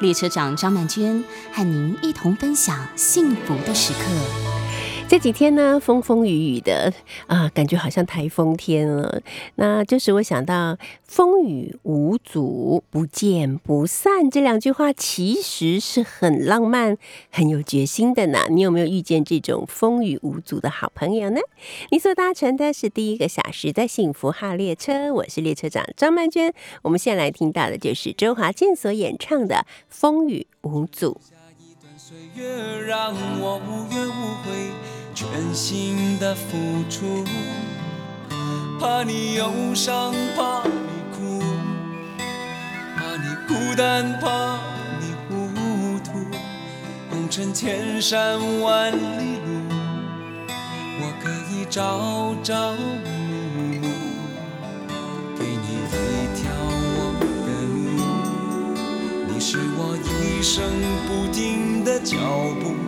列车长张曼娟和您一同分享幸福的时刻。这几天呢，风风雨雨的啊，感觉好像台风天了。那就是我想到“风雨无阻，不见不散”这两句话，其实是很浪漫、很有决心的呢。你有没有遇见这种风雨无阻的好朋友呢？你所搭乘的是第一个小时的幸福号列车，我是列车长张曼娟。我们现在来听到的就是周华健所演唱的《风雨无阻》。岁月让我无怨无悔全心的付出，怕你忧伤，怕你哭，怕你孤单，怕你糊涂。红尘千山万里路，我可以朝朝暮暮，给你一条我的路。你是我一生不停的脚步。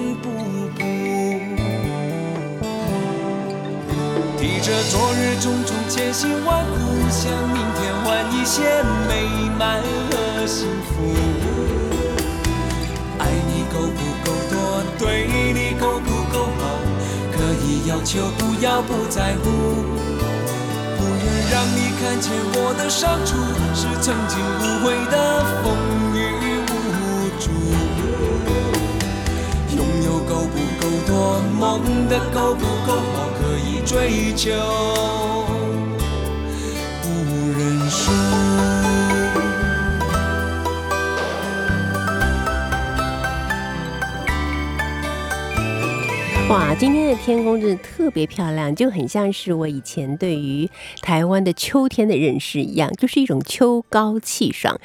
着昨日种种千辛万苦。向明天换一些美满和幸福。爱你够不够多？对你够不够好？可以要求，不要不在乎。不愿让你看见我的伤处，是曾经无悔的风雨无阻。拥有够不够多？梦的够不够好？追求。哇，今天的天空真的特别漂亮，就很像是我以前对于台湾的秋天的认识一样，就是一种秋高气爽，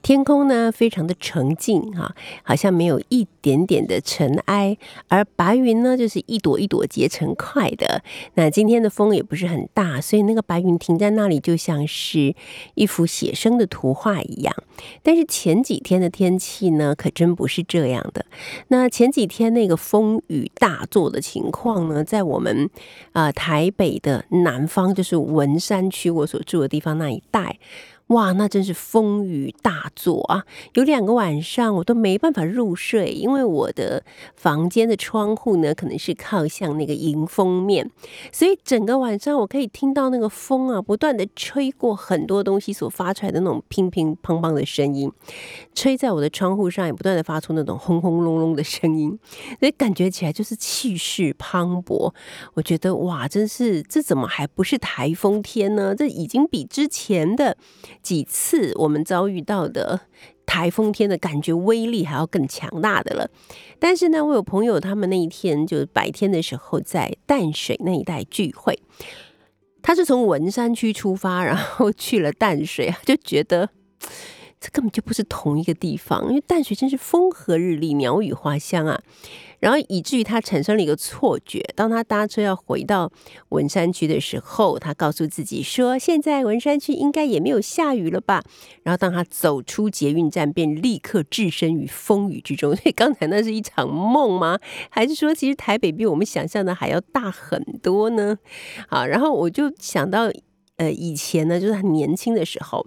天空呢非常的澄净哈，好像没有一点点的尘埃，而白云呢就是一朵一朵结成块的。那今天的风也不是很大，所以那个白云停在那里，就像是一幅写生的图画一样。但是前几天的天气呢，可真不是这样的。那前几天那个风雨大作。的情况呢，在我们啊台北的南方，就是文山区我所住的地方那一带。哇，那真是风雨大作啊！有两个晚上我都没办法入睡，因为我的房间的窗户呢，可能是靠向那个迎风面，所以整个晚上我可以听到那个风啊，不断的吹过很多东西所发出来的那种乒乒乓乓的声音，吹在我的窗户上，也不断的发出那种轰轰隆隆的声音，所以感觉起来就是气势磅礴。我觉得哇，真是这怎么还不是台风天呢？这已经比之前的。几次我们遭遇到的台风天的感觉威力还要更强大的了，但是呢，我有朋友他们那一天就是白天的时候在淡水那一带聚会，他是从文山区出发，然后去了淡水，就觉得。这根本就不是同一个地方，因为淡水真是风和日丽、鸟语花香啊。然后以至于他产生了一个错觉，当他搭车要回到文山区的时候，他告诉自己说：“现在文山区应该也没有下雨了吧？”然后当他走出捷运站，便立刻置身于风雨之中。所以刚才那是一场梦吗？还是说其实台北比我们想象的还要大很多呢？好，然后我就想到，呃，以前呢，就是很年轻的时候。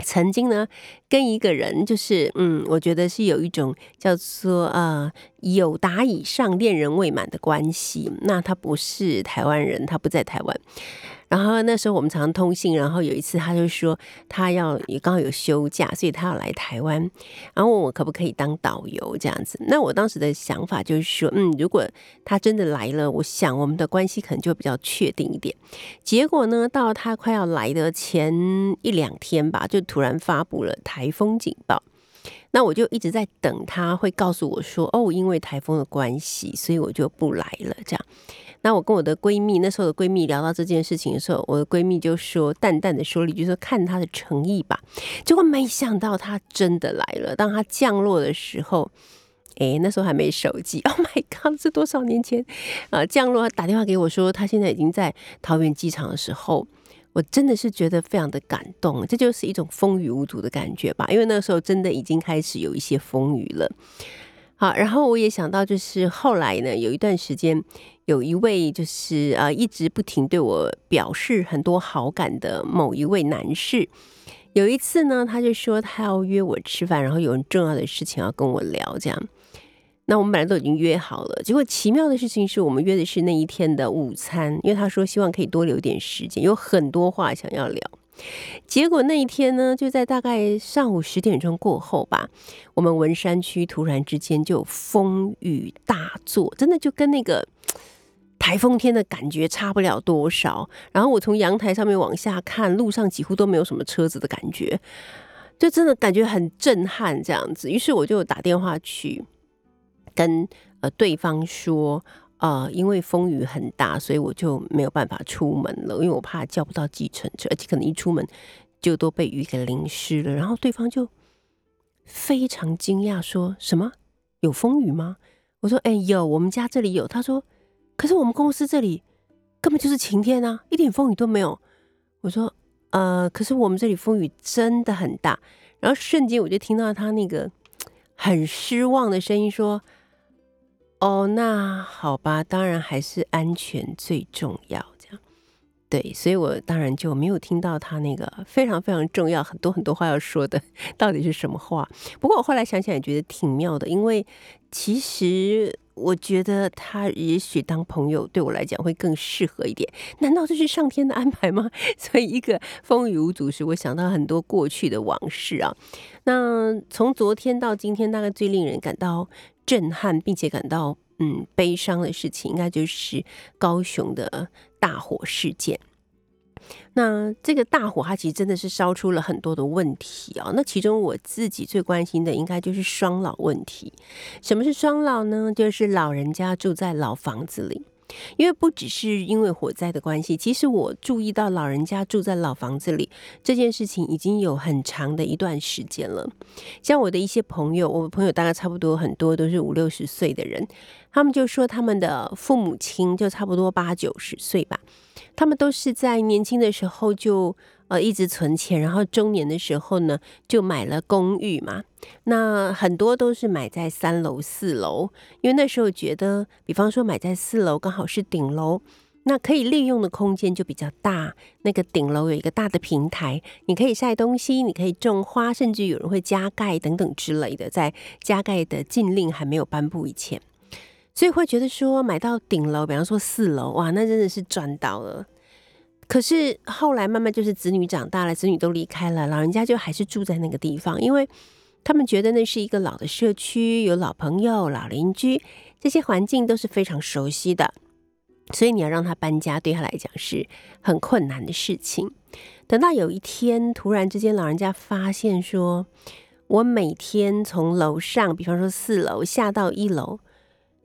曾经呢，跟一个人就是，嗯，我觉得是有一种叫做呃有达以上恋人未满的关系。那他不是台湾人，他不在台湾。然后那时候我们常常通信，然后有一次他就说他要也刚好有休假，所以他要来台湾，然后问我可不可以当导游这样子。那我当时的想法就是说，嗯，如果他真的来了，我想我们的关系可能就比较确定一点。结果呢，到他快要来的前一两天吧，就突然发布了台风警报。那我就一直在等他会告诉我说，哦，因为台风的关系，所以我就不来了。这样，那我跟我的闺蜜那时候的闺蜜聊到这件事情的时候，我的闺蜜就说淡淡的说了一句说看他的诚意吧。结果没想到他真的来了。当他降落的时候，哎，那时候还没手机。Oh my god，是多少年前啊？降落打电话给我说，他现在已经在桃园机场的时候。我真的是觉得非常的感动，这就是一种风雨无阻的感觉吧。因为那时候真的已经开始有一些风雨了。好，然后我也想到，就是后来呢，有一段时间，有一位就是呃一直不停对我表示很多好感的某一位男士，有一次呢，他就说他要约我吃饭，然后有很重要的事情要跟我聊，这样。那我们本来都已经约好了，结果奇妙的事情是我们约的是那一天的午餐，因为他说希望可以多留点时间，有很多话想要聊。结果那一天呢，就在大概上午十点钟过后吧，我们文山区突然之间就风雨大作，真的就跟那个台风天的感觉差不了多少。然后我从阳台上面往下看，路上几乎都没有什么车子的感觉，就真的感觉很震撼这样子。于是我就打电话去。跟呃对方说，呃，因为风雨很大，所以我就没有办法出门了，因为我怕叫不到计程车，而且可能一出门就都被雨给淋湿了。然后对方就非常惊讶，说什么有风雨吗？我说，哎，有，我们家这里有。他说，可是我们公司这里根本就是晴天啊，一点风雨都没有。我说，呃，可是我们这里风雨真的很大。然后瞬间我就听到他那个很失望的声音说。哦，那好吧，当然还是安全最重要，这样对，所以我当然就没有听到他那个非常非常重要、很多很多话要说的 到底是什么话。不过我后来想想也觉得挺妙的，因为其实我觉得他也许当朋友对我来讲会更适合一点。难道这是上天的安排吗？所以一个风雨无阻时，我想到很多过去的往事啊。那从昨天到今天，大概最令人感到。震撼并且感到嗯悲伤的事情，应该就是高雄的大火事件。那这个大火，它其实真的是烧出了很多的问题啊。那其中我自己最关心的，应该就是双老问题。什么是双老呢？就是老人家住在老房子里。因为不只是因为火灾的关系，其实我注意到老人家住在老房子里这件事情已经有很长的一段时间了。像我的一些朋友，我朋友大概差不多很多都是五六十岁的人，他们就说他们的父母亲就差不多八九十岁吧，他们都是在年轻的时候就。呃，一直存钱，然后中年的时候呢，就买了公寓嘛。那很多都是买在三楼、四楼，因为那时候觉得，比方说买在四楼刚好是顶楼，那可以利用的空间就比较大。那个顶楼有一个大的平台，你可以晒东西，你可以种花，甚至有人会加盖等等之类的。在加盖的禁令还没有颁布以前，所以会觉得说买到顶楼，比方说四楼，哇，那真的是赚到了。可是后来慢慢就是子女长大了，子女都离开了，老人家就还是住在那个地方，因为他们觉得那是一个老的社区，有老朋友、老邻居，这些环境都是非常熟悉的，所以你要让他搬家，对他来讲是很困难的事情。等到有一天，突然之间，老人家发现说，我每天从楼上，比方说四楼下到一楼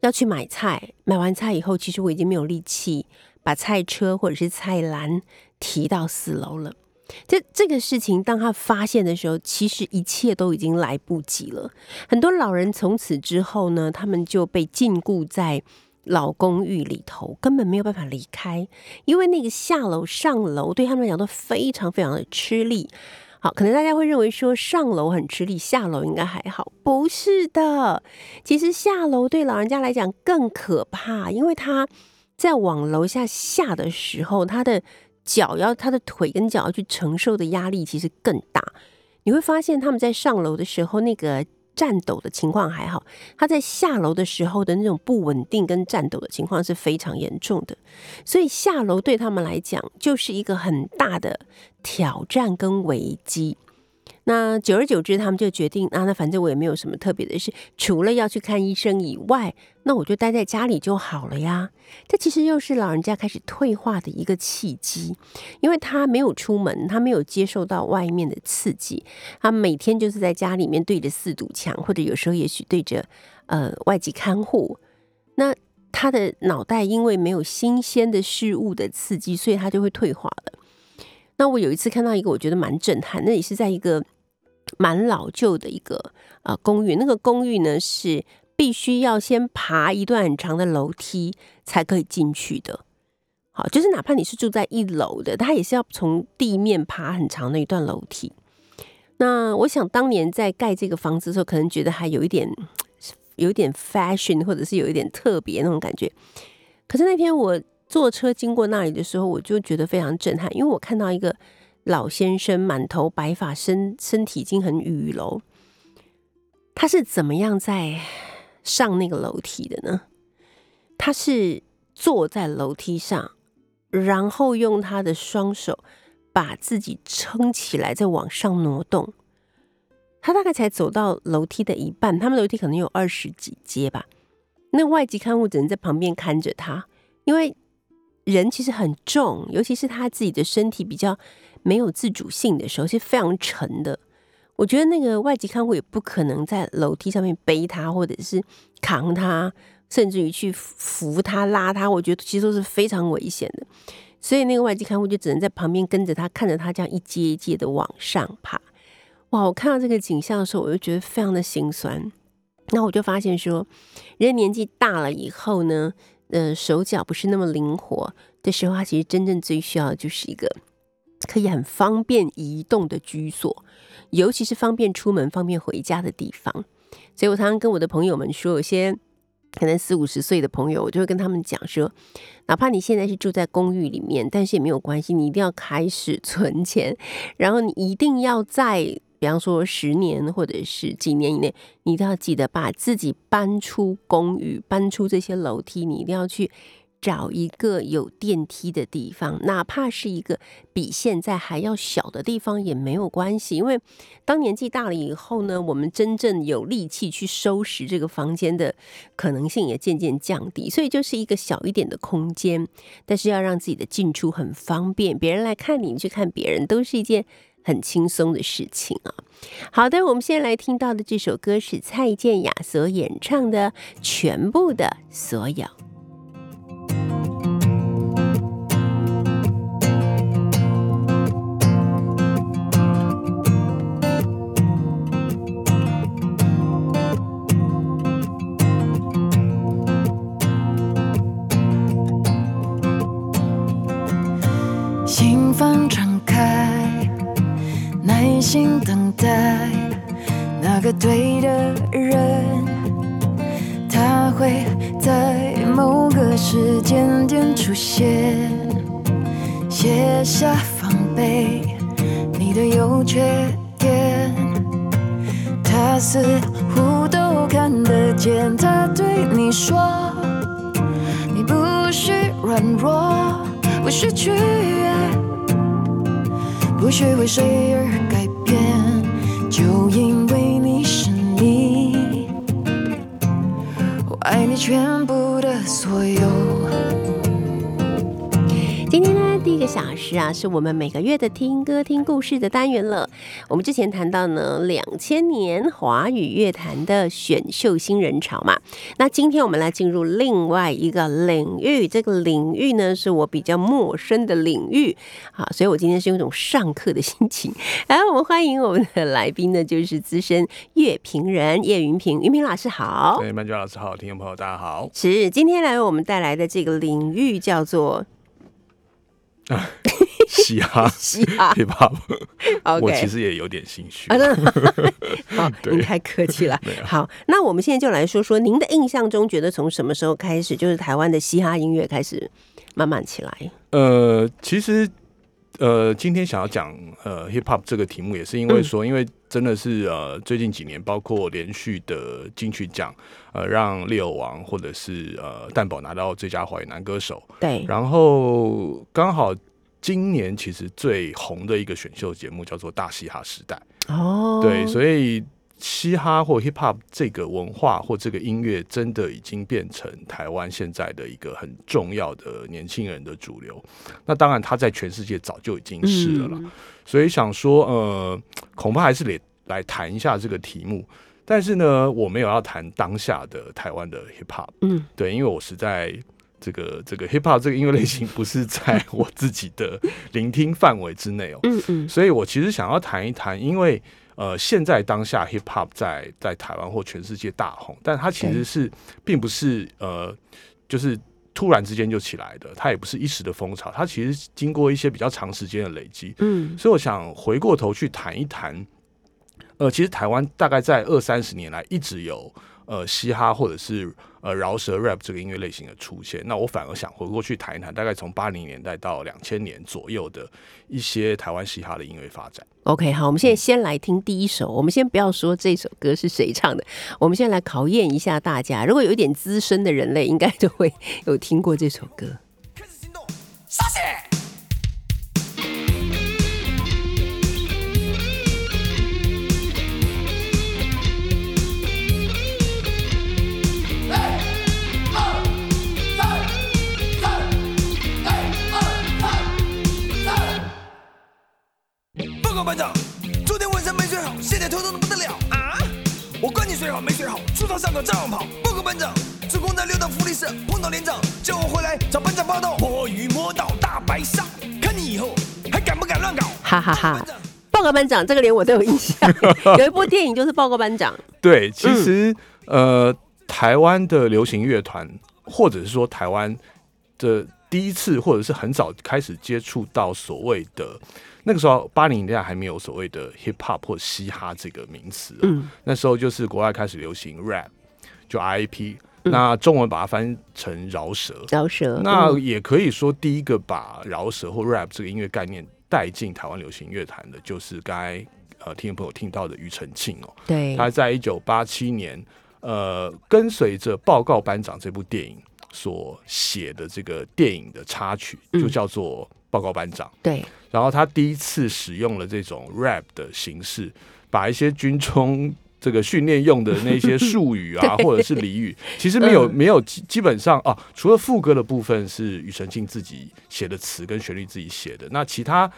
要去买菜，买完菜以后，其实我已经没有力气。把菜车或者是菜篮提到四楼了，这这个事情当他发现的时候，其实一切都已经来不及了。很多老人从此之后呢，他们就被禁锢在老公寓里头，根本没有办法离开，因为那个下楼上楼对他们来讲都非常非常的吃力。好，可能大家会认为说上楼很吃力，下楼应该还好，不是的。其实下楼对老人家来讲更可怕，因为他。在往楼下下的时候，他的脚要他的腿跟脚要去承受的压力其实更大。你会发现他们在上楼的时候，那个颤抖的情况还好，他在下楼的时候的那种不稳定跟颤抖的情况是非常严重的，所以下楼对他们来讲就是一个很大的挑战跟危机。那久而久之，他们就决定啊，那反正我也没有什么特别的事，除了要去看医生以外，那我就待在家里就好了呀。这其实又是老人家开始退化的一个契机，因为他没有出门，他没有接受到外面的刺激，他每天就是在家里面对着四堵墙，或者有时候也许对着呃外籍看护。那他的脑袋因为没有新鲜的事物的刺激，所以他就会退化了。那我有一次看到一个，我觉得蛮震撼，那也是在一个。蛮老旧的一个啊公寓，那个公寓呢是必须要先爬一段很长的楼梯才可以进去的。好，就是哪怕你是住在一楼的，它也是要从地面爬很长的一段楼梯。那我想当年在盖这个房子的时候，可能觉得还有一点有一点 fashion，或者是有一点特别那种感觉。可是那天我坐车经过那里的时候，我就觉得非常震撼，因为我看到一个。老先生满头白发，身身体已经很伛偻。他是怎么样在上那个楼梯的呢？他是坐在楼梯上，然后用他的双手把自己撑起来，再往上挪动。他大概才走到楼梯的一半，他们楼梯可能有二十几阶吧。那外籍看护只能在旁边看着他，因为人其实很重，尤其是他自己的身体比较。没有自主性的时候是非常沉的。我觉得那个外籍看护也不可能在楼梯上面背他，或者是扛他，甚至于去扶他、拉他。我觉得其实都是非常危险的。所以那个外籍看护就只能在旁边跟着他，看着他这样一阶一阶的往上爬。哇！我看到这个景象的时候，我就觉得非常的心酸。那我就发现说，人年纪大了以后呢，呃，手脚不是那么灵活的时候，他其实真正最需要的就是一个。可以很方便移动的居所，尤其是方便出门、方便回家的地方。所以我常常跟我的朋友们说，有些可能四五十岁的朋友，我就会跟他们讲说，哪怕你现在是住在公寓里面，但是也没有关系，你一定要开始存钱，然后你一定要在，比方说十年或者是几年以内，你一定要记得把自己搬出公寓，搬出这些楼梯，你一定要去。找一个有电梯的地方，哪怕是一个比现在还要小的地方也没有关系。因为当年纪大了以后呢，我们真正有力气去收拾这个房间的可能性也渐渐降低。所以就是一个小一点的空间，但是要让自己的进出很方便，别人来看你，你去看别人，都是一件很轻松的事情啊。好的，我们现在来听到的这首歌是蔡健雅所演唱的《全部的所有》。人，他会在某个时间点出现。卸下防备，你的优缺点，他似乎都看得见。他对你说，你不需软弱，不需取悦。不需为谁而我个小时啊，是我们每个月的听歌听故事的单元了。我们之前谈到呢，两千年华语乐坛的选秀新人潮嘛。那今天我们来进入另外一个领域，这个领域呢是我比较陌生的领域啊，所以我今天是用一种上课的心情。来，我们欢迎我们的来宾呢，就是资深乐评人叶云平，云平老师好。对，曼娟老师好，听众朋友大家好。是，今天来为我们带来的这个领域叫做。啊，嘻哈，嘻哈，hip hop，我其实也有点兴趣。好，您太客气了。好，那我们现在就来说说，您的印象中，觉得从什么时候开始，就是台湾的嘻哈音乐开始慢慢起来？呃，其实，呃，今天想要讲呃 hip hop 这个题目，也是因为说，因为。真的是呃最近几年，包括连续的金曲奖，呃让猎偶王或者是呃蛋宝拿到最佳华语男歌手，对，然后刚好今年其实最红的一个选秀节目叫做《大嘻哈时代》，哦，对，所以嘻哈或 hip hop 这个文化或这个音乐，真的已经变成台湾现在的一个很重要的年轻人的主流。那当然，它在全世界早就已经是了啦。嗯。所以想说，呃，恐怕还是得来谈一下这个题目。但是呢，我没有要谈当下的台湾的 hip hop，嗯，对，因为我实在这个这个 hip hop 这个音乐类型不是在 我自己的聆听范围之内哦。嗯嗯，所以我其实想要谈一谈，因为呃，现在当下 hip hop 在在台湾或全世界大红，但它其实是并不是呃，就是突然之间就起来的，它也不是一时的风潮，它其实经过一些比较长时间的累积。嗯，所以我想回过头去谈一谈，呃，其实台湾大概在二三十年来一直有呃嘻哈或者是呃饶舌 rap 这个音乐类型的出现。那我反而想回过去谈一谈，大概从八零年代到两千年左右的一些台湾嘻哈的音乐发展。OK，好，我们现在先来听第一首。我们先不要说这首歌是谁唱的，我们先来考验一下大家。如果有一点资深的人类，应该都会有听过这首歌。报告班长，昨天晚上没睡好，现在头痛的不得了啊！我管你睡好没睡好，出操上课照样跑。报告班长，职工在六道福利社碰到连长，叫我回来找班长报道。摸鱼摸到大白鲨，看你以后还敢不敢乱搞？哈哈哈报告班长，这个连我都有印象。有一部电影就是《报告班长》，对，其实、呃，台湾的流行乐团，或者是说台湾的第一次，或者是很早开始接触到所谓的那个时候八零年代还没有所谓的 hip hop 或嘻哈这个名词、嗯，那时候就是国外开始流行 rap，就 RAP，、那中文把它翻成饶舌，饶舌。那嗯。也可以说，第一个把饶舌或 rap 这个音乐概念带进台湾流行乐坛的，就是刚才呃听众朋友听到的庾澄庆哦。对，他在一九八七年，呃，跟随着《报告班长》这部电影所写的这个电影的插曲，嗯。就叫做《报告班长》。对，然后他第一次使用了这种 rap 的形式，把一些军中这个训练用的那些术语啊，或者是俚语，其实没有、嗯没有基基本上啊，除了副歌的部分是庾澄庆自己写的词跟旋律自己写的，那其他。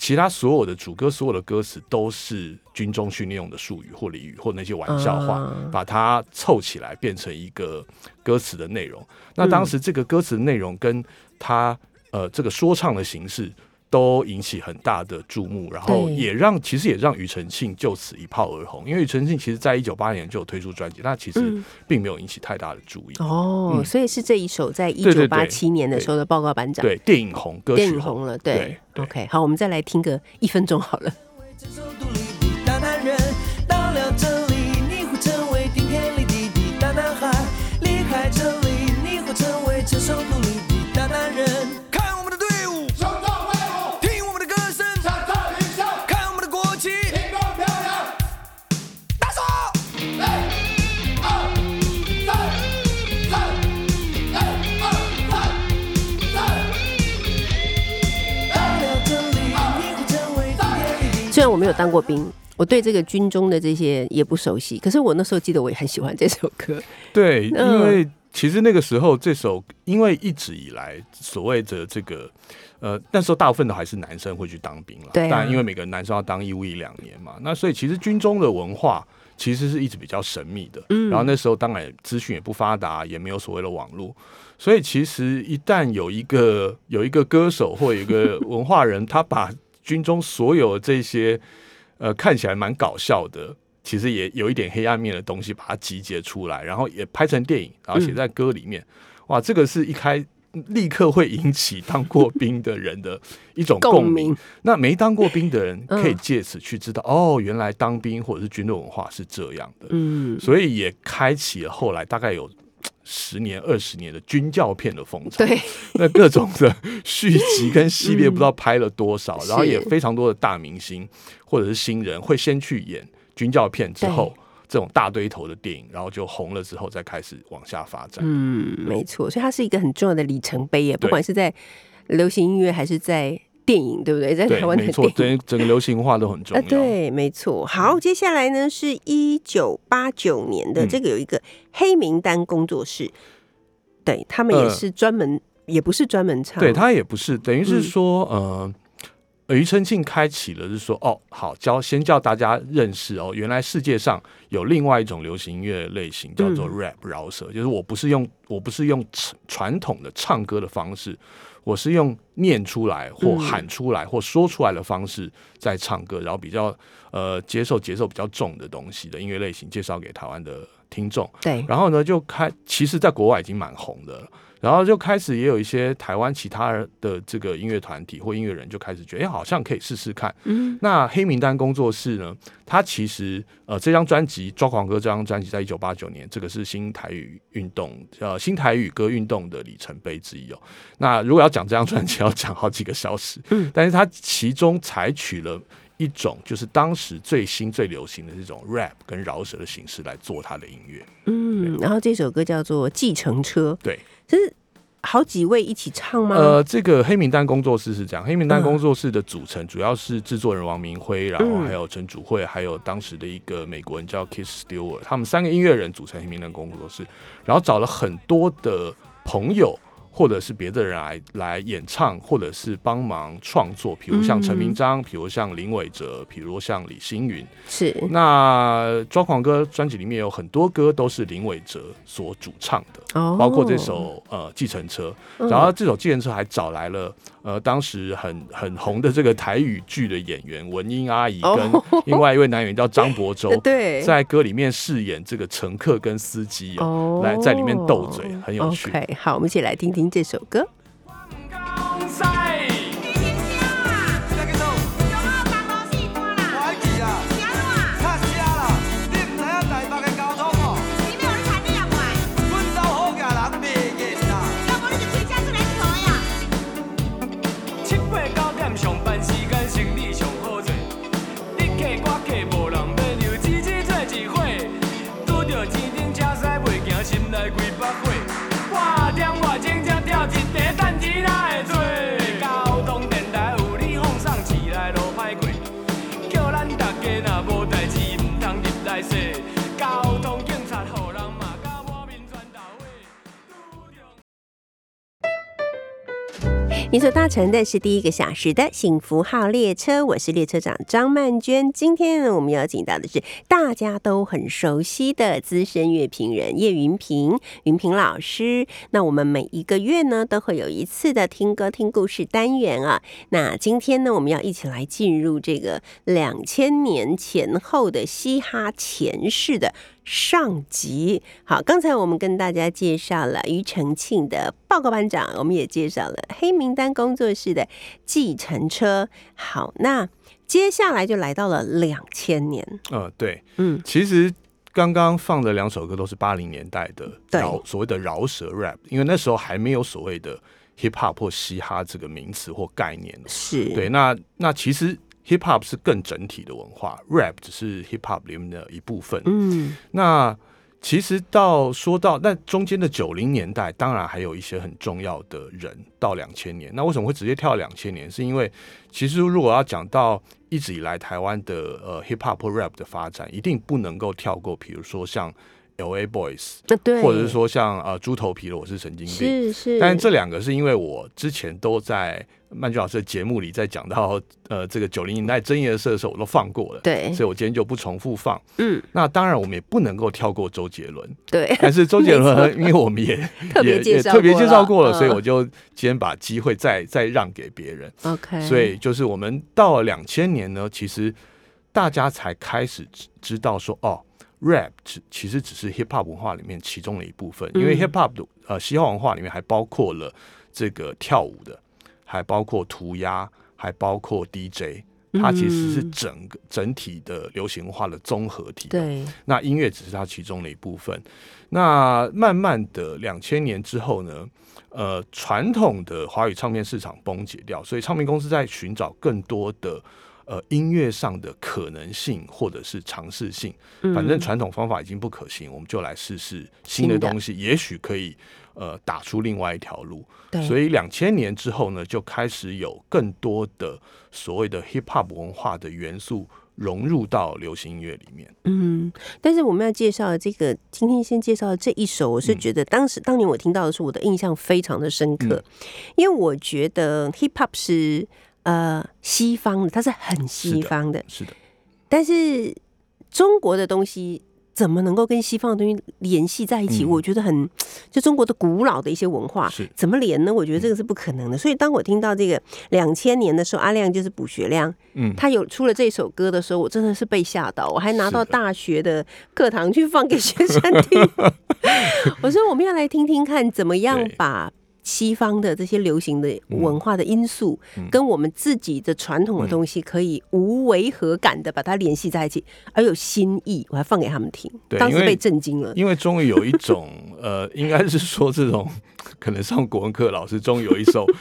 其他所有的主歌、所有的歌词都是军中训练用的术语或俚语或那些玩笑话，啊把它凑起来变成一个歌词的内容。那当时这个歌词的内容跟他呃这个说唱的形式都引起很大的注目，然后也让其实也让庾澄庆就此一炮而红。因为庾澄庆其实在一九八年就有推出专辑，那其实嗯并没有引起太大的注意。哦，嗯所以是这一首在一九八七年的时候的《报告班长》。对，电影红，歌曲电影红了，对 OK，好，我们再来听个一分钟好了。然我没有当过兵，我对这个军中的这些也不熟悉，可是我那时候记得我也很喜欢这首歌。对，嗯因为其实那个时候这首，因为一直以来所谓的这个。呃，那时候大部分都还是男生会去当兵了，对啊当然因为每个男生要当义务一两年嘛，那所以其实军中的文化其实是一直比较神秘的。嗯然后那时候当然资讯也不发达，也没有所谓的网络，所以其实一旦有一个有一个歌手或有一个文化人，他把军中所有这些呃看起来蛮搞笑的，其实也有一点黑暗面的东西，把它集结出来，然后也拍成电影，然后写在歌里面。哇，这个是一开立刻会引起当过兵的人的 一种共共鸣鸣。那没当过兵的人嗯可以借此去知道，哦，原来当兵或者是军队文化是这样的。嗯，所以也开启了后来大概有十年、二十年的军教片的风潮。对，那各种的续集跟系列不知道拍了多少，然后也非常多的大明星或者是新人会先去演军教片，之后这种大堆头的电影，然后就红了之后再开始往下发展。嗯，没错，所以它是一个很重要的里程碑耶，不管是在流行音乐还是在电影，对不对？在台，湾的没错，电影。整整个流行化都很重啊，要。对，没错。好，接下来呢是一九八九年的，嗯这个有一个黑名单工作室，对他们也呃是专门，也不是专门唱，对他也不是，等于是嗯说，呃，庾澄庆开启了，是说，哦，好，教先叫大家认识哦，原来世界上有另外一种流行音乐类型叫做嗯 rap 饶舌，就是我不是用我不是用传传统的唱歌的方式，我是用念出来或嗯。喊出来或说出来的方式在唱歌，然后比较呃接受节奏比较重的东西的音乐类型介绍给台湾的听众。对，然后呢，就开，其实在国外已经蛮红的了。然后就开始也有一些台湾其他的这个音乐团体或音乐人就开始觉得，哎，好像可以试试看。嗯，那黑名单工作室呢，它其实呃这张专辑《抓狂歌》这张专辑在一九八九年，这个是新台语运动呃新台语歌运动的里程碑之一哦。那如果要讲这张专辑，要讲好几个小时。嗯，但是它其中采取了。一种就是当时最新最流行的这种 rap 跟饶舌的形式来做他的音乐，嗯，然后这首歌叫做《计程车》，对，这是好几位一起唱吗？呃，这个黑名单工作室是这样，黑名单嗯工作室的组成主要是制作人王明辉，然后嗯还有陈祖慧，还有当时的一个美国人叫 Kiss Stewart，他们三个音乐人组成黑名单工作室，然后找了很多的朋友。或者是别的人来来演唱，或者是帮忙创作，比如像陈明章，比如像林伟哲，比如像李星云。是，那《抓狂歌》专辑里面有很多歌都是林伟哲所主唱的，哦。包括这首呃《计程车》，嗯。然后这首《计程车》还找来了呃当时很很红的这个台语剧的演员文英阿姨，哦。跟另外一位男演员叫张博洲，对，在歌里面饰演这个乘客跟司机哦，哦来在里面斗嘴，很有趣。OK，好，我们一起来听听这首歌。你所搭乘的是第一个小时的幸福号列车，我是列车长张曼娟。今天呢，我们邀请到的是大家都很熟悉的资深乐评人叶云平，云平老师。那我们每一个月呢，都会有一次的听歌听故事单元啊。那今天呢，我们要一起来进入这个两千年前后的嘻哈前世的上集。好，刚才我们跟大家介绍了庾澄庆的报告班长，我们也介绍了黑名单工作室的计程车。好，那接下来就来到了两千年，呃，对，嗯，其实刚刚放的两首歌都是八零年代的对饶所谓的饶舌 rap，因为那时候还没有所谓的 hip hop 或嘻哈这个名词或概念。是对，那那其实 hip hop 是更整体的文化，rap 只是 hip hop 里面的一部分。嗯，那其实到说到那中间的九零年代，当然还有一些很重要的人到两千年。那为什么会直接跳两千年？是因为其实如果要讲到一直以来台湾的呃 hip hop 或 rap 的发展，一定不能够跳过，比如说像 L A Boys，对，或者是说像呃猪头皮的我是神经病。是是，但是这两个是因为我之前都在曼君老师的节目里，在讲到呃这个九零年代真颜色的时候，我都放过了，对。所以我今天就不重复放。嗯，那当然我们也不能够跳过周杰伦，对，但是周杰伦，因为我们也特也也特别介绍过了，嗯。所以我就今天把机会再再让给别人。OK，所以就是我们到了两千年呢，其实大家才开始知知道说，哦，rap 只其实只是 hip hop 文化里面其中的一部分，因为嗯 hip hop 的呃西方文化里面还包括了这个跳舞的，还包括涂鸦，还包括 DJ，它其实是嗯整个整体的流行文化的综合体。，对，那音乐只是它其中的一部分。那慢慢的，两千年之后呢，呃，传统的华语唱片市场崩解掉，所以唱片公司在寻找更多的呃音乐上的可能性或者是尝试性。反正传统方法已经不可行，我们就来试试新的东西，也许可以呃打出另外一条路。对，所以两千年之后呢，就开始有更多的所谓的 hip hop 文化的元素融入到流行音乐里面。嗯，但是我们要介绍的这个，今天先介绍的这一首，我是嗯觉得当时、当年我听到的时候，我的印象非常的深刻，因为我觉得 hip hop 是呃西方的，它是很西方的，是的，但是中国的东西怎么能够跟西方的东西联系在一起？嗯我觉得很，就中国的古老的一些文化是怎么连呢？我觉得这个是不可能的。所以当我听到这个两千年的时候，阿亮就是卜学亮，嗯，他有出了这首歌的时候，我真的是被吓到，我还拿到大学的课堂去放给学生听。我说我们要来听听看，怎么样把西方的这些流行的文化的因素，嗯跟我们自己的传统的东西，可以无违和感的把它联系在一起，而有新意。我还放给他们听，当时被震惊了。因为终于有一种 呃，应该是说这种可能上国文课老师终于有一首。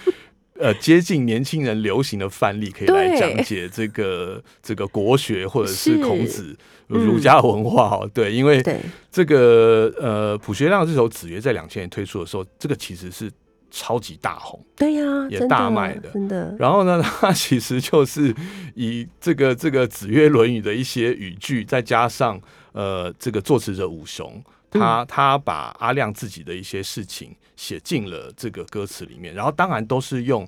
呃，接近年轻人流行的范例，可以来对讲解这个这个国学或者是是孔子嗯儒家文化哦。对，因为对，这个呃，朴学亮这首《子曰》在两千年推出的时候，这个其实是超级大红。对呀、也大卖的真的。然后呢，他其实就是以这个这个《子曰论语》的一些语句，再加上呃这个作词者武雄，他他把阿亮自己的一些事情写进了这个歌词里面，然后当然都是用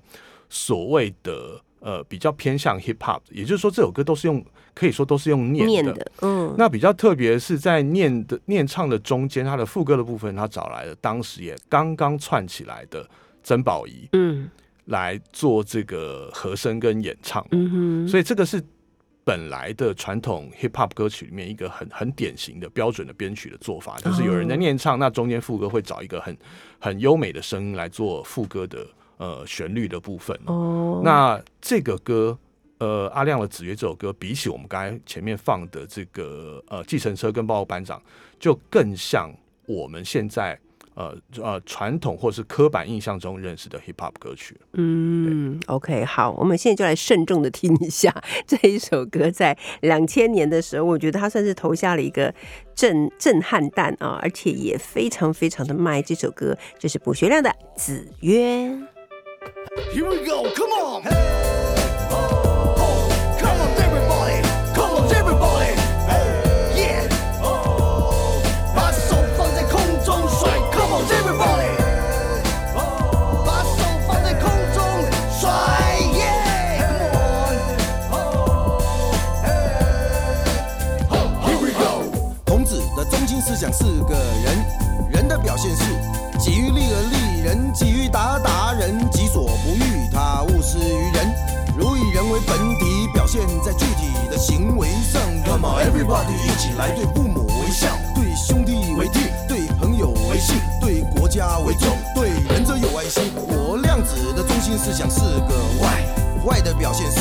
所谓的呃比较偏向 hip hop，也就是说这首歌都是用可以说都是用念的。念的，嗯，那比较特别是，在念的念唱的中间，它的副歌的部分，他找来了当时也刚刚串起来的曾宝仪，嗯。来做这个和声跟演唱，嗯哼，所以这个是本来的传统 hip hop 歌曲里面一个很很典型的标准的编曲的做法，就是有人在念唱，那中间副歌会找一个很很优美的声音来做副歌的呃旋律的部分。哦，那这个歌。呃，阿亮的《子曰》这首歌，比起我们刚才前面放的这个呃《计程车》跟《报告班长》，就更像我们现在呃呃传统或是刻板印象中认识的 hip hop 歌曲。嗯，OK，好，我们现在就来慎重的听一下这一首歌，在两千年的时候，我觉得它算是投下了一个震震撼弹啊，而且也非常非常的卖。这首歌就是卜学亮的《子曰》。Here we go, 现在具体的行为上。Come on, everybody，一起来对父母为孝，对兄弟为弟，对朋友为信，对国家为重，对人则有爱心。我量子的中心思想是个坏，坏的表现是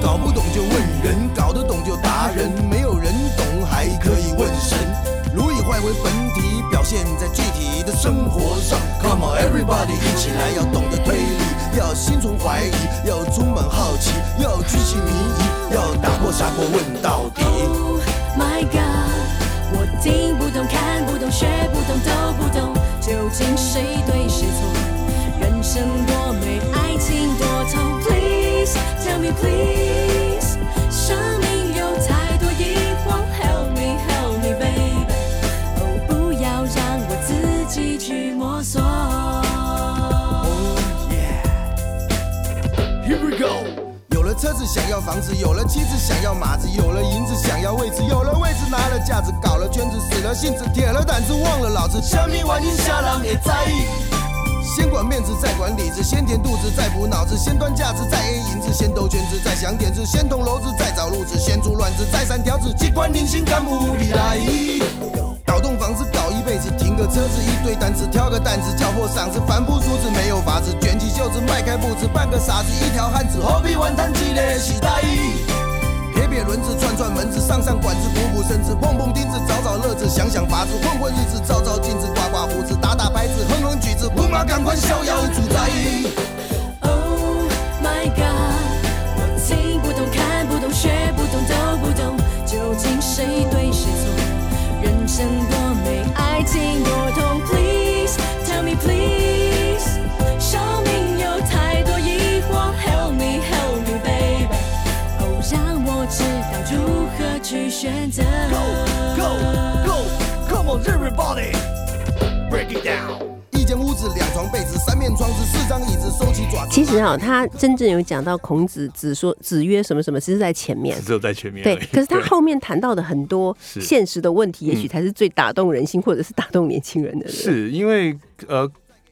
搞不懂就问人，搞得懂就达人，没有人懂还可以问神。如以坏为本体，表现在具体的生活上。Come on, everybody，一起来，要懂得推理，要心存怀疑，要充满好奇，要居心迷疑，要打破砂锅问到底。Oh my god，我听不懂，看不懂，学不懂，都不懂，究竟谁对谁错？人生多美，爱情多痛。Please tell me please，房子，有了妻子想要马子，有了银子想要位置，有了位置拿了架子，搞了圈子，死了性子，铁了胆子，忘了老子。虾米玩意下人会在意。先管面子，再管里子，先填肚子，再补脑子，先端架子，再 A 银子，先兜圈子，再想点子，先捅篓子，再找路子，先出乱子，再三条子，机关零星干部里来。搞栋房子搞一辈子，停个车子一堆单子，挑个担子叫破嗓子，反复梳子没有法子，卷起袖子迈开步子，半个傻子一条汉子，何必玩谈积累时代？列轮子，串串门子，上上管子，补补身子，碰碰钉子，找找乐子，想想法子，混混日子，照照镜子，刮刮胡子，打打拍子，哼哼曲子，不嘛赶快逍遥自在。Oh my god，我听不懂，看不懂，学不懂，都不懂，究竟谁对谁错？人生多美，爱情多痛。Please tell me please，生命有太多疑惑，Help me help me baby，哦，让我知道如何去选择。Go go come on everybody break it down。一间屋子，两床被子，三面窗子，四张椅子，收起爪子。其实啊，他真正有讲到孔子子说子曰什么什么，其实在前面。只有在前面对。，可是他后面谈到的很多现实的问题，也许嗯才是最打动人心，或者是打动年轻人的。是因为呃，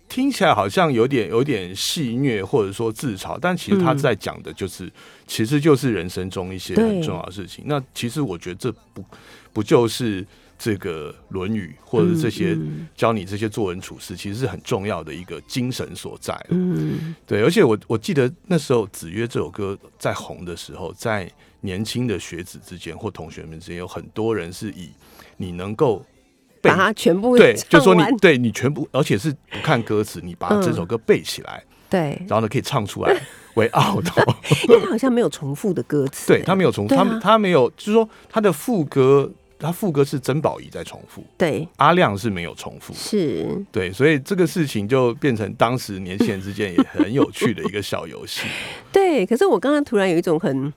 听起来好像有点有点戏谑或者说自嘲，但其实他嗯在讲的就是，其实就是人生中一些很重要的事情。那其实我觉得这不不就是这个《论语》或者这些嗯教你这些做人处事，其实是很重要的一个精神所在。嗯，对，而且我我记得那时候《子曰》这首歌在红的时候，在年轻的学子之间或同学们之间，有很多人是以你能够把它全部对，就说你对你全部，而且是不看歌词，你把嗯这首歌背起来，对，然后呢可以唱出来 为傲的。因为他好像没有重复的歌词。对他没有重复，对啊他他没有，就是说他的副歌，他副歌是曾宝仪在重复，对阿亮是没有重复。是，对，所以这个事情就变成当时年轻人之间也很有趣的一个小游戏。对。可是我刚刚突然有一种很。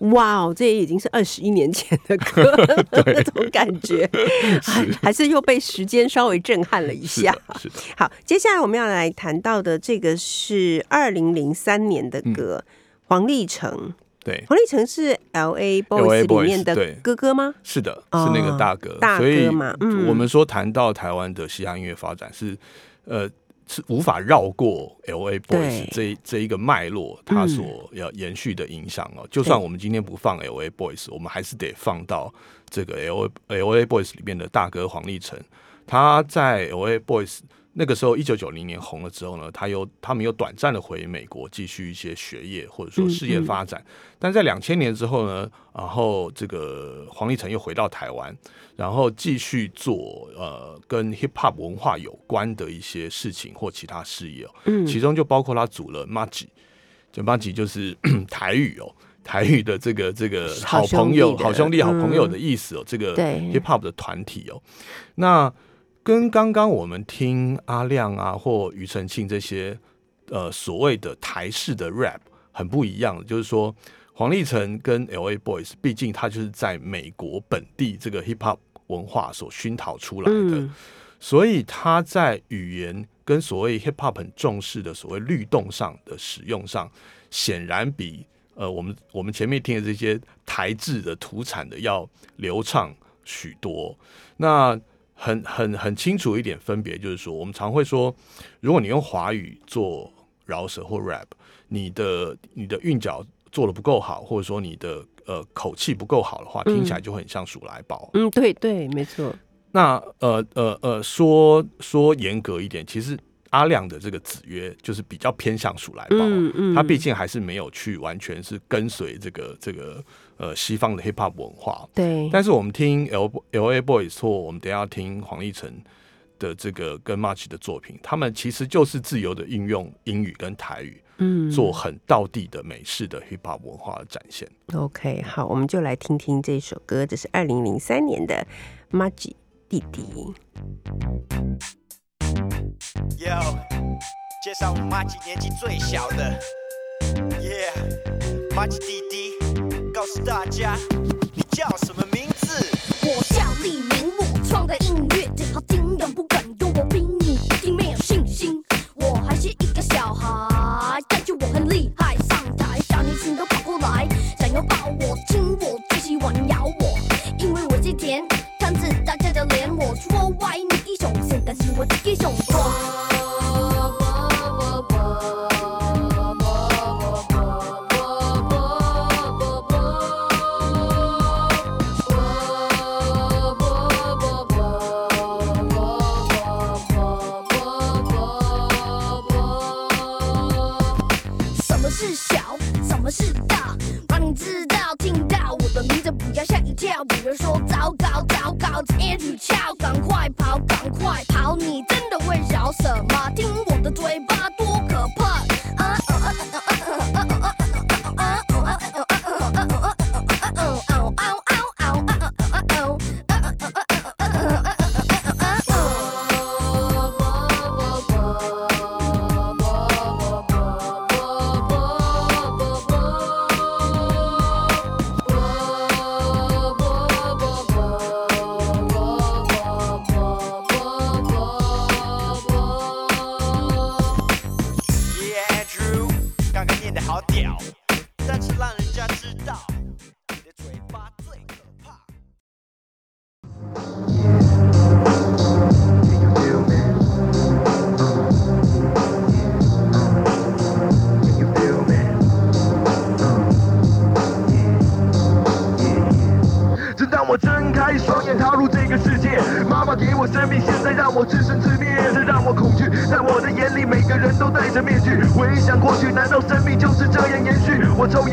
哇哦，这也已经是二十一年前的歌那种感觉，还还是又被时间稍微震撼了一下。是的，是的，好，接下来我们要来谈到的这个是二零零三年的歌，黄立成。对，黄立成是 L A Boys 里面的哥哥吗？是的，哦是那个大哥，大所以哥嘛嗯我们说谈到台湾的嘻哈音乐发展是，呃，是无法绕过 L A Boys 这一这一个脉络，它嗯所要延续的影响哦。就算我们今天不放 L A Boys，我们还是得放到这个 L A L A Boys 里面的大哥黄立成，他在 L A Boys。那个时候，一九九零年红了之后呢，他又他们又短暂的回美国继续一些学业或者说事业嗯。嗯发展，但在两千年之后呢，然后这个黄立成又回到台湾，然后继续做呃跟 hip hop 文化有关的一些事情或其他事业、哦，嗯。其中就包括他组了 Maggi，就 Maggi 就是 台语哦。台语的这个这个好好朋友、好兄弟、好朋友嗯。的意思哦，这个 hip hop 的团体哦，那跟刚刚我们听阿亮啊或庾澄庆这些呃所谓的台式的 rap 很不一样，就是说黄立成跟 L A Boys，毕竟他就是在美国本地这个 hip hop 文化所熏陶出来的，嗯所以他在语言跟所谓 hip hop 很重视的所谓律动上的使用上，显然比呃我们我们前面听的这些台制的土产的要流畅许多。那很很很清楚一点分别，就是说，我们常会说，如果你用华语做饶舌或 rap，你的你的韵脚做的不够好，或者说你的呃口气不够好的话，听起来就会很像鼠来宝。嗯，对对，没错，那呃呃呃，说说严格一点，其实阿亮的这个子曰就是比较偏向鼠来宝，嗯嗯他毕竟还是没有去完全是跟随这个这个呃西方的 hip hop 文化。对，但是我们听 L L A Boys 或我们等一下听黄立成的这个跟 March 的作品，他们其实就是自由的运用英语跟台语，嗯做很道地的美式的 hip hop 文化的展现。OK，好，我们就来听听这首歌，这是二零零三年的 Maggi 弟弟。Yo，介绍我马吉年纪最小的，Yeah，马吉弟弟，告诉大家你叫什么名字？我叫李明，我创的音乐真好听，人不敢用我比你一定没有信心。我还是一个小孩，但是我很厉害，上台小女生都跑过来，想要抱我亲我，最喜欢咬我，因为我最甜，看着大家的脸，我说歪你一手线，但人说糟糕糟糕，天去敲，赶快跑，赶快跑！你真的会饶什么？听我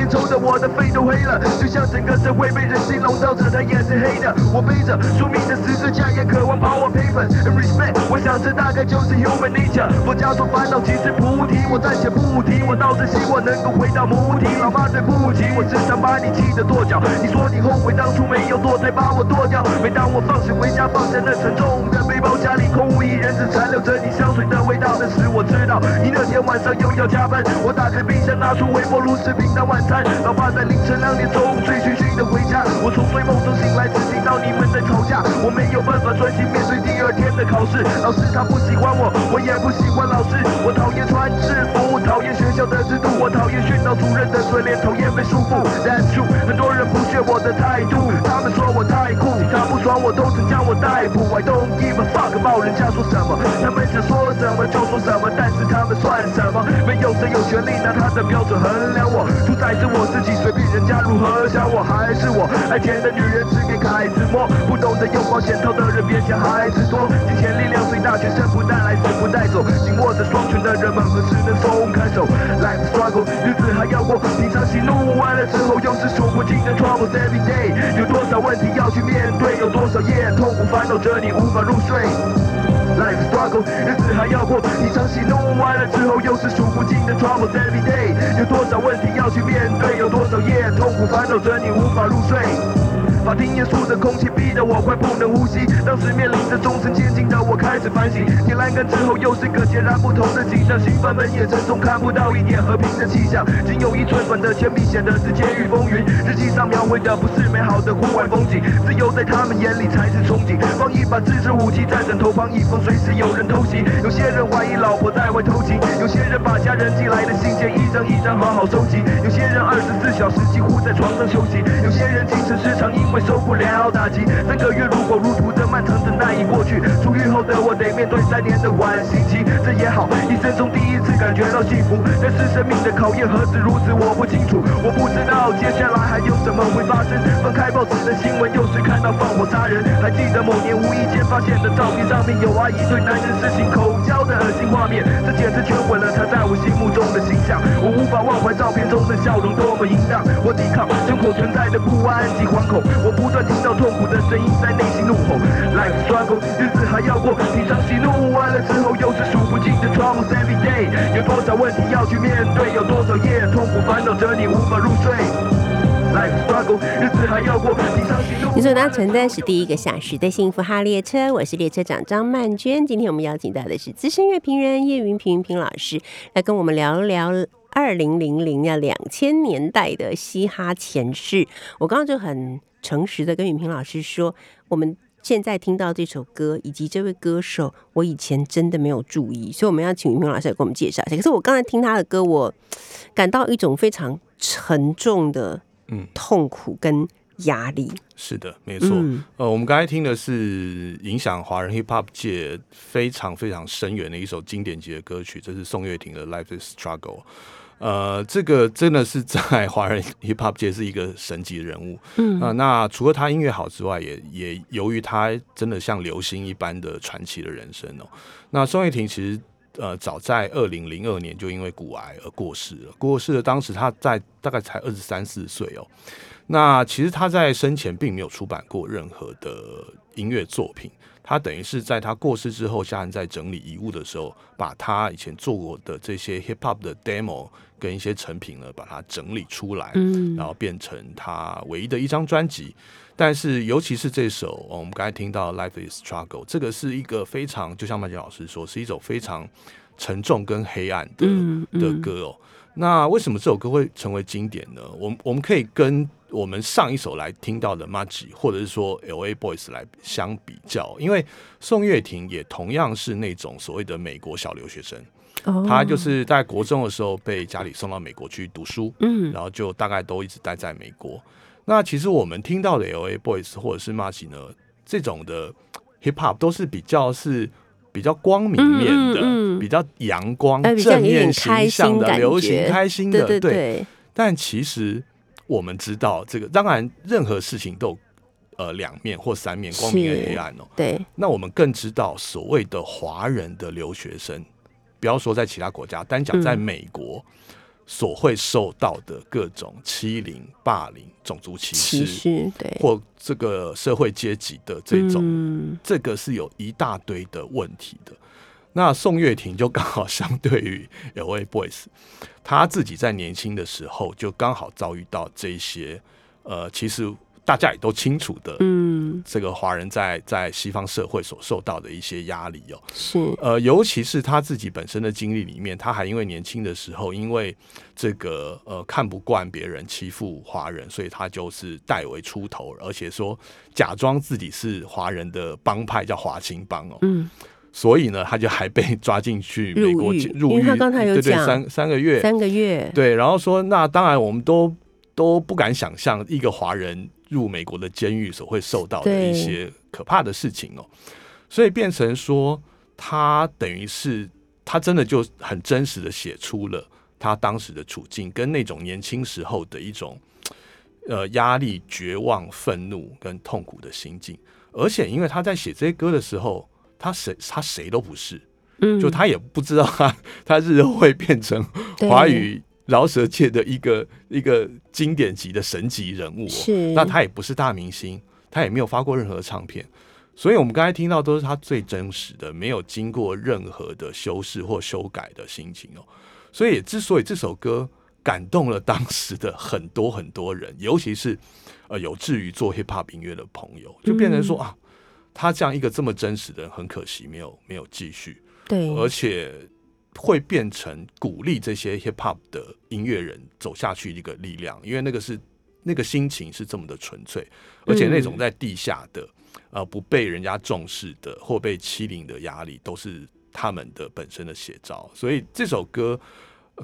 走我的肺都黑了，就像整个社会被人心笼罩着，它也是黑的。我背着宿命的十字架，也渴望 power payment and respect。我想这大概就是 human nature。佛家说烦恼即是菩提，我暂且不提，我倒是希望能够回到母体。老妈对不起，我时常把你气得跺脚。你说你后悔当初没有堕胎把我剁掉。每当我放学回家，放下那沉重的背包，家里空无一人，只残留着你香水的味道。那时我知道你那天晚上又要加班。我打开冰箱，拿出微波炉食品当晚餐。老爸在凌晨两点钟醉醺醺的回家。我从睡梦中醒来，只听到你们在吵架。我没有办法专心面对第二天的考试。老师他不喜欢我，我也不喜欢老师。我讨厌穿制服，讨厌学校的制度，我讨厌训导主任的嘴脸，讨厌被束缚。That's true，很多人不屑我的态度，他们说我太酷，他不爽我都曾将我逮捕。Don't give a fuck about 人家说什么，他们想说什么就说什么，但是他们算什么？没有谁有权利拿他的标准衡量我，主宰着我自己，随便人家如何想我，还是我爱钱的女人只给孩子摸，不懂得用保险套的人别嫌孩子多，金钱力量最大，全身不带来，死不带走，紧握着双拳的人们何时能松开手？Life struggle，日子还要过，平常喜怒完了之后，又是数不尽的 troubles every day，有多少问题要去面对，有多少夜痛苦烦恼着你无法入睡。Life struggle，日子还要过，你常喜怒完了之后，又是数不尽的 troubles every day，有多少问题要去面对，有多少夜痛苦烦恼着你无法入睡。法庭严肃的空气逼得我快不能呼吸，当时面临着终身监禁的我开始反省，铁栏杆之后又是个截然不同的景象，刑犯们眼神中看不到一点和平的气象，仅有一寸短的铅笔显得是监狱风云，日记上描绘的不是美好的户外风景，自由在他们眼里才是憧憬，放一把自制武器在枕头旁，以防随时有人偷袭。有些人怀疑老婆在外偷情，有些人把家人寄来的信件一张一张好好收集，有些人二十四小时几乎在床上休息，有些人精神失常因会受不了打击。三个月如火如荼的漫长等待已过去，出狱后的我得面对三年的缓刑期，这也好，一生中第一次感觉到幸福。但是生命的考验何止如此，我不清楚，我不知道接下来还有什么会发生。翻开报纸的新闻，又是看到放火杀人。还记得某年无意间发现的照片，上面有阿姨对男人施行口交的恶心画面，这简直全毁了她在我心目中的形象。我无法忘怀照片中的笑容多么淫荡，我抵抗胸口存在的不安及惶恐，我不断听到痛苦的声音在内心怒吼。Life struggle，日子还要过，平常喜怒完了之后，又是数不尽的 troubles every day。有多少问题要去面对，有多少夜痛苦烦恼着你无法入睡。Life struggle，日子还要过，平常喜怒。你所搭乘的是第一个小时的幸福号列车，我是列车长张曼娟。今天我们邀请到的是资深乐评人叶云平云平老师，来跟我们聊聊二零零零啊两千年代的嘻哈前世。我刚刚就很诚实的跟雨平老师说，我们。现在听到这首歌以及这位歌手，我以前真的没有注意，所以我们要请雨平老师来给我们介绍一下。可是我刚才听他的歌，我感到一种非常沉重的嗯痛苦跟压力。是的，没错。嗯呃，我们刚才听的是影响华人 hip hop 界非常非常深远的一首经典级的歌曲，这是宋岳庭的《Life is Struggle》。呃，这个真的是在华人 hip hop 界是一个神级的人物。嗯啊、那除了他音乐好之外，也也由于他真的像流星一般的传奇的人生哦。那宋岳庭其实呃，早在二零零二年就因为骨癌而过世了。过世的，当时他在大概才二十三四岁哦。那其实他在生前并没有出版过任何的音乐作品，他等于是在他过世之后，家人在整理遗物的时候，把他以前做过的这些 hip hop 的 demo 跟一些成品呢，把它整理出来，嗯然后变成他唯一的一张专辑。但是，尤其是这首、哦我们刚才听到《Life Is Struggle》，这个是一个非常，就像麦杰老师说，是一首非常沉重跟黑暗的、嗯嗯的歌哦。那为什么这首歌会成为经典呢？我们我们可以跟我们上一首来听到的 Maggi 或者是说 L.A. Boys 来相比较，因为宋岳庭也同样是那种所谓的美国小留学生。哦他就是在国中的时候被家里送到美国去读书，嗯然后就大概都一直待在美国。那其实我们听到的 L.A. Boys 或者是 Marcy 呢，这种的 Hip Hop 都是比较是比较光明面的，嗯嗯嗯。比较阳光、正面形象的、流行、觉开心的，对对对。但其实我们知道，这个当然任何事情都有呃两面或三面，光明跟黑暗哦。对，那我们更知道所谓的华人的留学生，不要说在其他国家，单讲在嗯。美国所会受到的各种欺凌、霸凌、种族歧歧视，对或这个社会阶级的这种，嗯这个是有一大堆的问题的。那宋岳庭就刚好相对于 L.A. Boys，他自己在年轻的时候就刚好遭遇到这些，呃，其实大家也都清楚的，嗯，这个华人在在西方社会所受到的一些压力哦，是。呃，尤其是他自己本身的经历里面，他还因为年轻的时候，因为这个呃看不惯别人欺负华人，所以他就是代为出头，而且说假装自己是华人的帮派，叫华青帮哦。嗯，所以呢，他就还被抓进去美国入狱对对讲三三个月，三个月。对，然后说那当然我们都都不敢想象一个华人入美国的监狱所会受到的一些可怕的事情哦，所以变成说他等于是他真的就很真实的写出了他当时的处境跟那种年轻时候的一种呃压力、绝望、愤怒跟痛苦的心境，而且因为他在写这些歌的时候，他谁他谁都不是。嗯。就他也不知道他他日后会变成对华语饶舌界的一个 一个经典级的神级人物、哦。是那他也不是大明星，他也没有发过任何唱片，所以我们刚才听到都是他最真实的，没有经过任何的修饰或修改的心情哦。所以之所以这首歌感动了当时的很多很多人，尤其是呃有志于做 hip hop 音乐的朋友，就变成说、啊，他这样一个这么真实的人，很可惜没有没有继续。对，而且会变成鼓励这些 hip hop 的音乐人走下去的一个力量，因为那个是那个心情是这么的纯粹，而且那种在地下的、呃不被人家重视的或被欺凌的压力，都是他们的本身的写照。所以这首歌。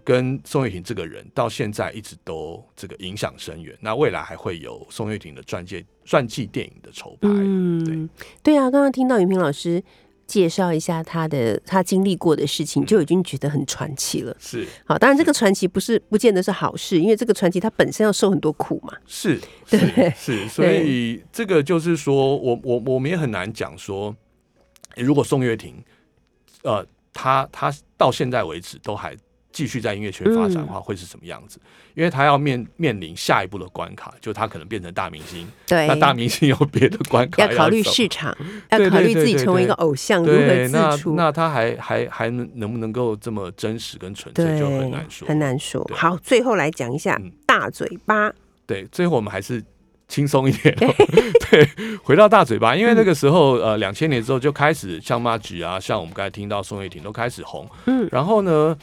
跟宋岳庭这个人到现在一直都这个影响深远，那未来还会有宋岳庭的传记传记电影的筹拍。嗯，对啊，刚刚听到云平老师介绍一下他的他经历过的事情，就已经觉得很传奇了。是好，当然这个传奇不是不见得是好事，因为这个传奇它本身要受很多苦嘛。是，对是是，所以这个就是说我我我们也很难讲说，如果宋岳庭，呃，他他到现在为止都还继续在音乐圈发展的话，会是什么样子？因为他要面面临下一步的关卡，就他可能变成大明星，对那大明星有别的关卡要考虑市场，要考虑自己成为一个偶像如何自处。那他还还还能能不能够这么真实跟纯粹，就很难说。很难说。好，最后来讲一下大嘴巴。对，最后我们还是轻松一点、哦。对，回到大嘴巴，因为那个时候，呃，两千年之后就开始像 a g 啊，像我们刚才听到宋岳庭都开始红。嗯，然后呢，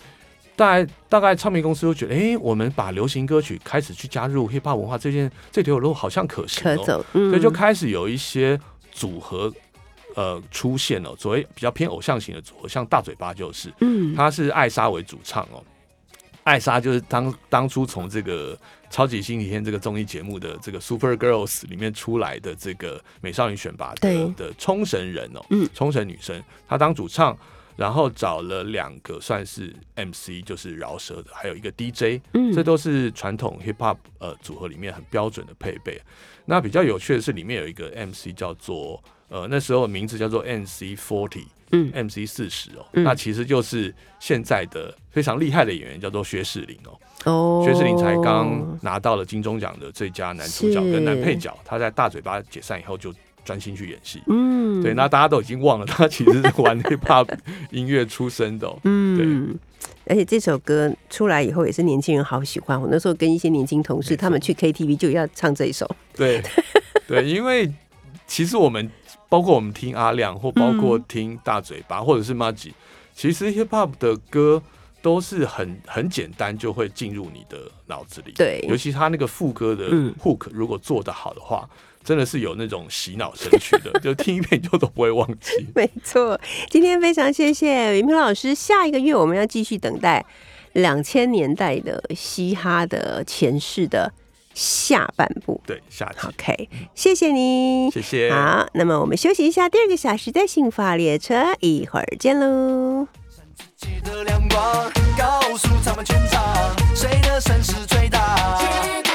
大概大概唱片公司都觉得，哎，我们把流行歌曲开始去加入 hiphop 文化这件这条路好像可行、哦，可走嗯。所以就开始有一些组合。呃，出现了所谓比较偏偶像型的组合，像大嘴巴就是，嗯。他是艾莎为主唱哦，艾莎就是当当初从这个超级星期天这个综艺节目的这个 Super Girls 里面出来的这个美少女选拔对。的的冲绳人哦，嗯，冲绳女生，她当主唱，然后找了两个算是 MC，就是饶舌的，还有一个 DJ，嗯。这都是传统 hip hop 呃组合里面很标准的配备。那比较有趣的是，里面有一个 MC 叫做呃那时候名字叫做 MC Forty，嗯，MC 四十哦，嗯。那其实就是现在的非常厉害的演员，叫做薛仕凌哦。哦，薛仕凌才刚拿到了金钟奖的最佳男主角跟男配角，他在大嘴巴解散以后就专心去演戏。嗯，对，那大家都已经忘了，他其实是玩 hip hop 音乐出身的、哦。嗯，而且这首歌出来以后也是年轻人好喜欢。我那时候跟一些年轻同事，他们去 KTV 就要唱这一首。对，对，因为其实我们包括我们听阿亮，或包括听大嘴巴，或者是 Maggi，其实 hip hop 的歌都是很很简单就会进入你的脑子里。对尤其他那个副歌的嗯 hook 如果做得好的话，真的是有那种洗脑神曲的，就听一遍就都不会忘记。没错，今天非常谢谢云平老师。下一个月我们要继续等待两千年代的嘻哈的前世的下半部。对，下期 OK，谢谢你，谢谢好，那么我们休息一下，第二个小时的幸福列车，一会儿见喽。自己的亮光告诉他们全场，谁的声势最大？